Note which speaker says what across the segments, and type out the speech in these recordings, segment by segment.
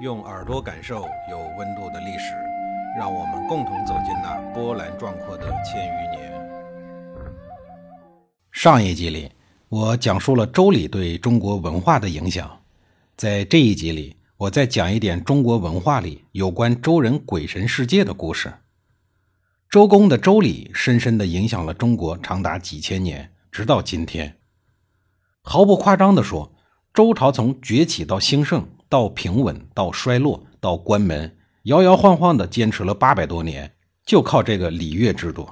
Speaker 1: 用耳朵感受有温度的历史，让我们共同走进那波澜壮阔的千余年。上一集里，我讲述了周礼对中国文化的影响，在这一集里，我再讲一点中国文化里有关周人鬼神世界的故事。周公的周礼深深地影响了中国长达几千年，直到今天。毫不夸张地说，周朝从崛起到兴盛。到平稳，到衰落，到关门，摇摇晃晃的坚持了八百多年，就靠这个礼乐制度。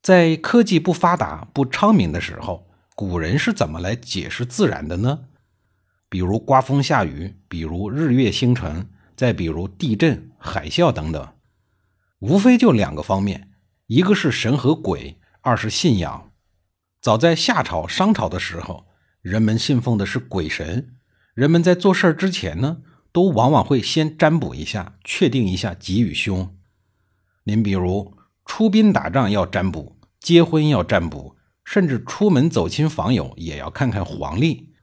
Speaker 1: 在科技不发达、不昌明的时候，古人是怎么来解释自然的呢？比如刮风下雨，比如日月星辰，再比如地震、海啸等等，无非就两个方面：一个是神和鬼，二是信仰。早在夏朝、商朝的时候，人们信奉的是鬼神。人们在做事儿之前呢，都往往会先占卜一下，确定一下吉与凶。您比如出兵打仗要占卜，结婚要占卜，甚至出门走亲访友也要看看黄历。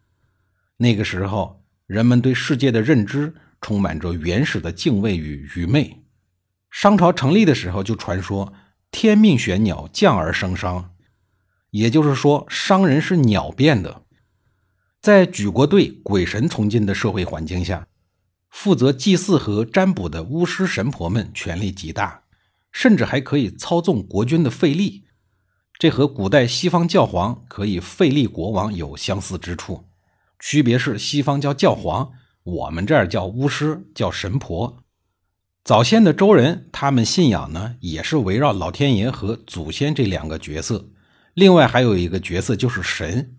Speaker 1: 那个时候，人们对世界的认知充满着原始的敬畏与愚昧。商朝成立的时候就传说天命玄鸟降而生商，也就是说商人是鸟变的。在举国对鬼神崇敬的社会环境下，负责祭祀和占卜的巫师神婆们权力极大，甚至还可以操纵国君的废立。这和古代西方教皇可以废立国王有相似之处，区别是西方叫教皇，我们这儿叫巫师，叫神婆。早先的周人，他们信仰呢也是围绕老天爷和祖先这两个角色，另外还有一个角色就是神。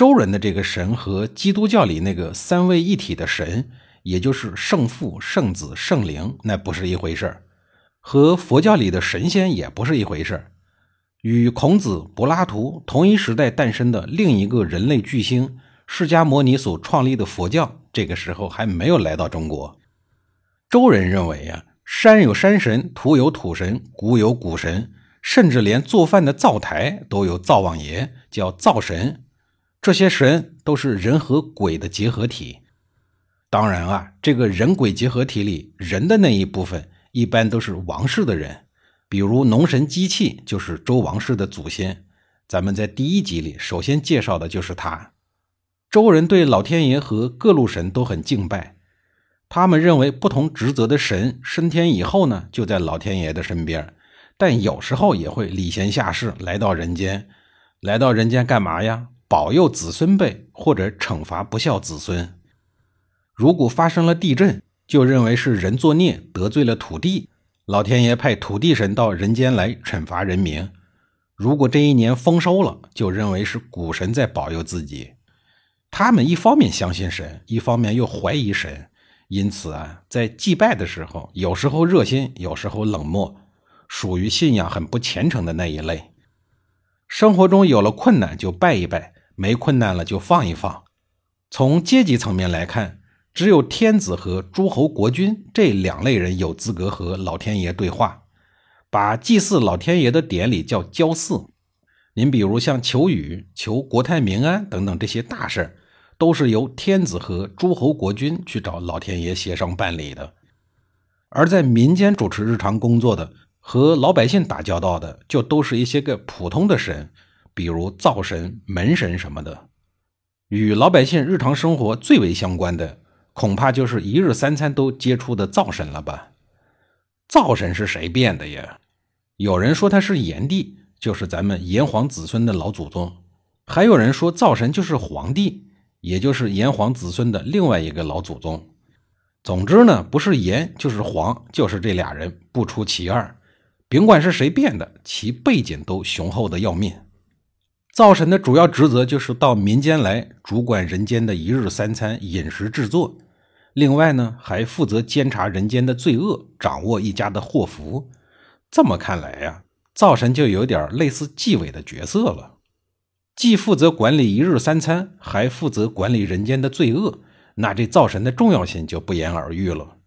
Speaker 1: 周人的这个神和基督教里那个三位一体的神，也就是圣父、圣子、圣灵，那不是一回事儿；和佛教里的神仙也不是一回事儿。与孔子、柏拉图同一时代诞生的另一个人类巨星释迦牟尼所创立的佛教，这个时候还没有来到中国。周人认为呀，山有山神，土有土神，谷有谷神，甚至连做饭的灶台都有灶王爷，叫灶神。这些神都是人和鬼的结合体，当然啊，这个人鬼结合体里，人的那一部分一般都是王室的人，比如农神机器就是周王室的祖先。咱们在第一集里首先介绍的就是他。周人对老天爷和各路神都很敬拜，他们认为不同职责的神升天以后呢，就在老天爷的身边，但有时候也会礼贤下士来到人间，来到人间干嘛呀？保佑子孙辈，或者惩罚不孝子孙。如果发生了地震，就认为是人作孽得罪了土地，老天爷派土地神到人间来惩罚人民。如果这一年丰收了，就认为是谷神在保佑自己。他们一方面相信神，一方面又怀疑神，因此啊，在祭拜的时候，有时候热心，有时候冷漠，属于信仰很不虔诚的那一类。生活中有了困难就拜一拜。没困难了就放一放。从阶级层面来看，只有天子和诸侯国君这两类人有资格和老天爷对话，把祭祀老天爷的典礼叫交祀。您比如像求雨、求国泰民安等等这些大事都是由天子和诸侯国君去找老天爷协商办理的。而在民间主持日常工作的和老百姓打交道的，就都是一些个普通的神。比如灶神、门神什么的，与老百姓日常生活最为相关的，恐怕就是一日三餐都接触的灶神了吧？灶神是谁变的呀？有人说他是炎帝，就是咱们炎黄子孙的老祖宗；还有人说灶神就是黄帝，也就是炎黄子孙的另外一个老祖宗。总之呢，不是炎就是黄，就是这俩人不出其二。甭管是谁变的，其背景都雄厚的要命。灶神的主要职责就是到民间来主管人间的一日三餐饮食制作，另外呢还负责监察人间的罪恶，掌握一家的祸福。这么看来呀，灶神就有点类似纪委的角色了，既负责管理一日三餐，还负责管理人间的罪恶。那这灶神的重要性就不言而喻了。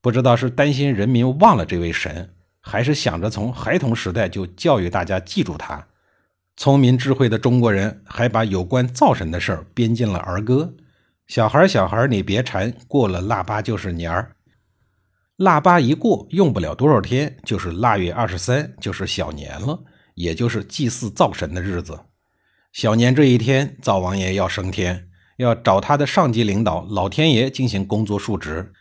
Speaker 1: 不知道是担心人民忘了这位神，还是想着从孩童时代就教育大家记住他。聪明智慧的中国人还把有关灶神的事儿编进了儿歌，小孩小孩你别馋，过了腊八就是年儿。腊八一过，用不了多少天，就是腊月二十三，就是小年了，也就是祭祀灶神的日子。小年这一天，灶王爷要升天，要找他的上级领导老天爷进行工作述职，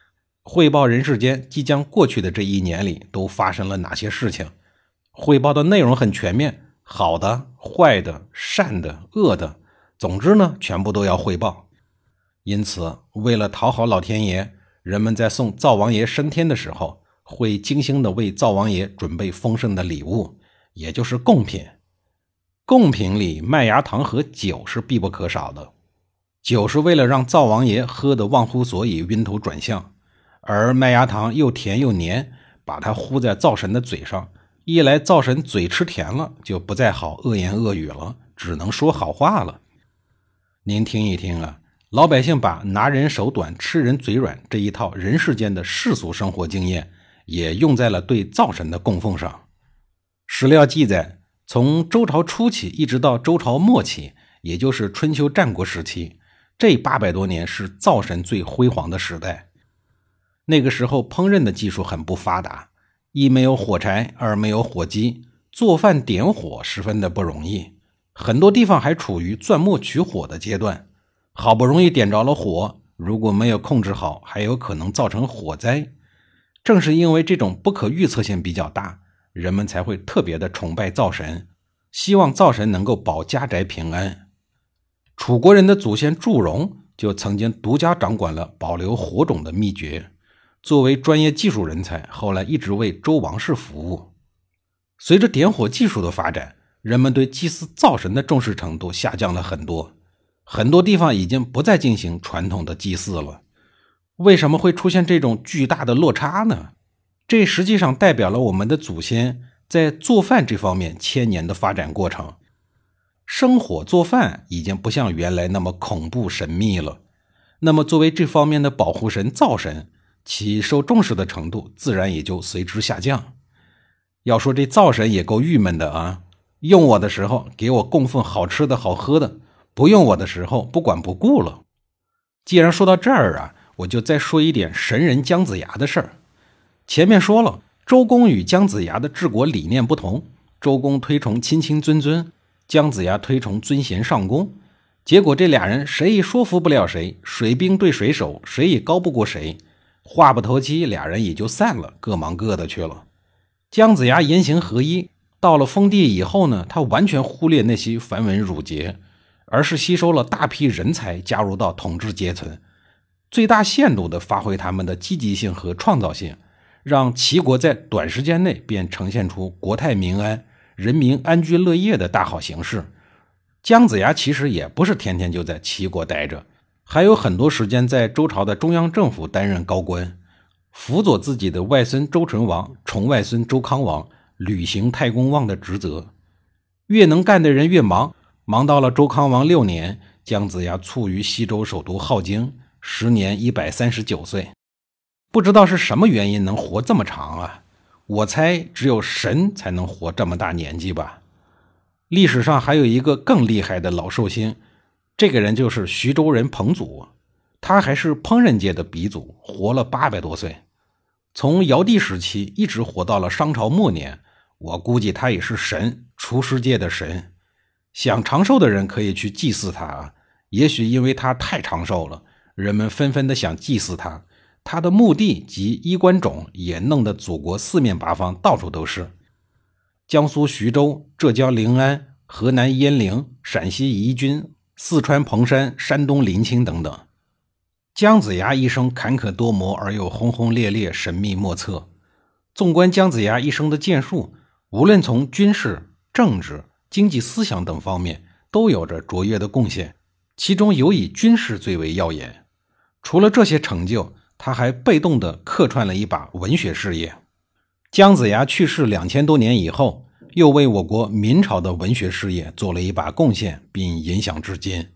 Speaker 1: 汇报人世间即将过去的这一年里都发生了哪些事情。汇报的内容很全面，好的、坏的、善的、恶的，总之呢，全部都要汇报。因此，为了讨好老天爷，人们在送灶王爷升天的时候，会精心的为灶王爷准备丰盛的礼物，也就是贡品。贡品里，麦芽糖和酒是必不可少的。酒是为了让灶王爷喝得忘乎所以、晕头转向，而麦芽糖又甜又黏，把它糊在灶神的嘴上，一来灶神嘴吃甜了，就不再好恶言恶语了，只能说好话了。您听一听啊。老百姓把拿人手短、吃人嘴软这一套人世间的世俗生活经验，也用在了对灶神的供奉上。史料记载，从周朝初期一直到周朝末期，也就是春秋战国时期，这八百多年是灶神最辉煌的时代。那个时候，烹饪的技术很不发达，一没有火柴，二没有火机，做饭点火十分的不容易，很多地方还处于钻木取火的阶段。好不容易点着了火，如果没有控制好，还有可能造成火灾。正是因为这种不可预测性比较大，人们才会特别的崇拜灶神，希望灶神能够保家宅平安。楚国人的祖先祝融就曾经独家掌管了保留火种的秘诀，作为专业技术人才，后来一直为周王室服务。随着点火技术的发展，人们对祭祀灶神的重视程度下降了很多。很多地方已经不再进行传统的祭祀了，为什么会出现这种巨大的落差呢？这实际上代表了我们的祖先在做饭这方面千年的发展过程。生火做饭已经不像原来那么恐怖神秘了，那么作为这方面的保护神灶神，其受重视的程度自然也就随之下降。要说这灶神也够郁闷的啊，用我的时候给我供奉好吃的好喝的。不用我的时候不管不顾了。既然说到这儿啊，我就再说一点神人姜子牙的事儿。前面说了，周公与姜子牙的治国理念不同，周公推崇亲亲尊尊，姜子牙推崇尊贤上公。结果这俩人谁也说服不了谁，水兵对水手，谁也高不过谁。话不投机，俩人也就散了，各忙各的去了。姜子牙言行合一，到了封地以后呢，他完全忽略那些繁文缛节。而是吸收了大批人才，加入到统治阶层，最大限度地发挥他们的积极性和创造性，让齐国在短时间内便呈现出国泰民安、人民安居乐业的大好形势。姜子牙其实也不是天天就在齐国待着，还有很多时间在周朝的中央政府担任高官，辅佐自己的外孙周成王、重外孙周康王履行太公望的职责。越能干的人越忙。忙到了周康王六年，姜子牙卒于西周首都镐京，时年一百三十九岁。不知道是什么原因能活这么长啊？我猜只有神才能活这么大年纪吧。历史上还有一个更厉害的老寿星，这个人就是徐州人彭祖，他还是烹饪界的鼻祖，活了八百多岁，从尧帝时期一直活到了商朝末年。我估计他也是神，厨师界的神。想长寿的人可以去祭祀他啊，也许因为他太长寿了，人们纷纷的想祭祀他。他的墓地及衣冠冢也弄得祖国四面八方到处都是，江苏徐州、浙江临安、河南鄢陵、陕西宜君、四川彭山、山东临清等等。姜子牙一生坎坷多磨而又轰轰烈烈，神秘莫测。纵观姜子牙一生的建树，无论从军事、政治。经济思想等方面都有着卓越的贡献，其中尤以军事最为耀眼。除了这些成就，他还被动地客串了一把文学事业。姜子牙去世两千多年以后，又为我国明朝的文学事业做了一把贡献，并影响至今。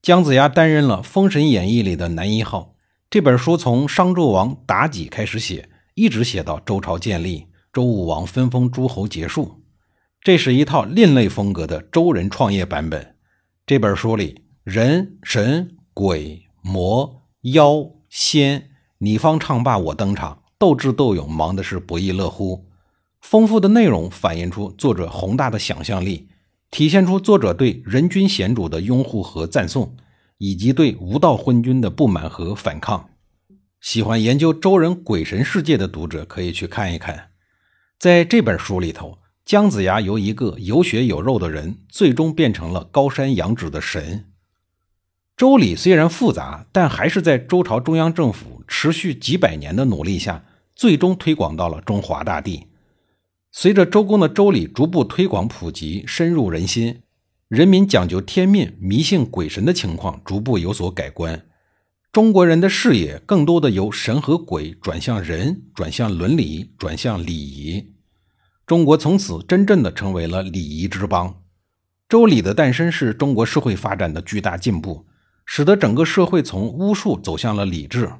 Speaker 1: 姜子牙担任了《封神演义》里的男一号。这本书从商纣王妲己开始写，一直写到周朝建立，周武王分封诸侯结束。这是一套另类风格的周人创业版本。这本书里，人、神、鬼、魔、妖、仙，你方唱罢我登场，斗智斗勇，忙的是不亦乐乎。丰富的内容反映出作者宏大的想象力，体现出作者对人君贤主的拥护和赞颂，以及对无道昏君的不满和反抗。喜欢研究周人鬼神世界的读者可以去看一看。在这本书里头，姜子牙由一个有血有肉的人，最终变成了高山仰止的神。周礼虽然复杂，但还是在周朝中央政府持续几百年的努力下，最终推广到了中华大地。随着周公的周礼逐步推广普及，深入人心，人民讲究天命、迷信鬼神的情况逐步有所改观。中国人的视野更多的由神和鬼转向人，转向伦理，转向礼仪。中国从此真正的成为了礼仪之邦。周礼的诞生是中国社会发展的巨大进步，使得整个社会从巫术走向了礼制。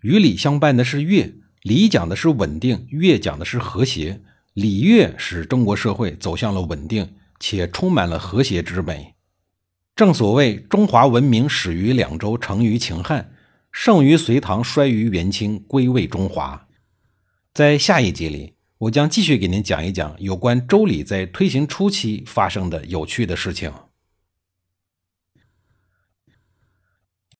Speaker 1: 与礼相伴的是乐，礼讲的是稳定，乐讲的是和谐。礼乐使中国社会走向了稳定，且充满了和谐之美。正所谓“中华文明始于两周，成于秦汉，盛于隋唐，衰于元清，归位中华”。在下一集里，我将继续给您讲一讲有关周礼在推行初期发生的有趣的事情。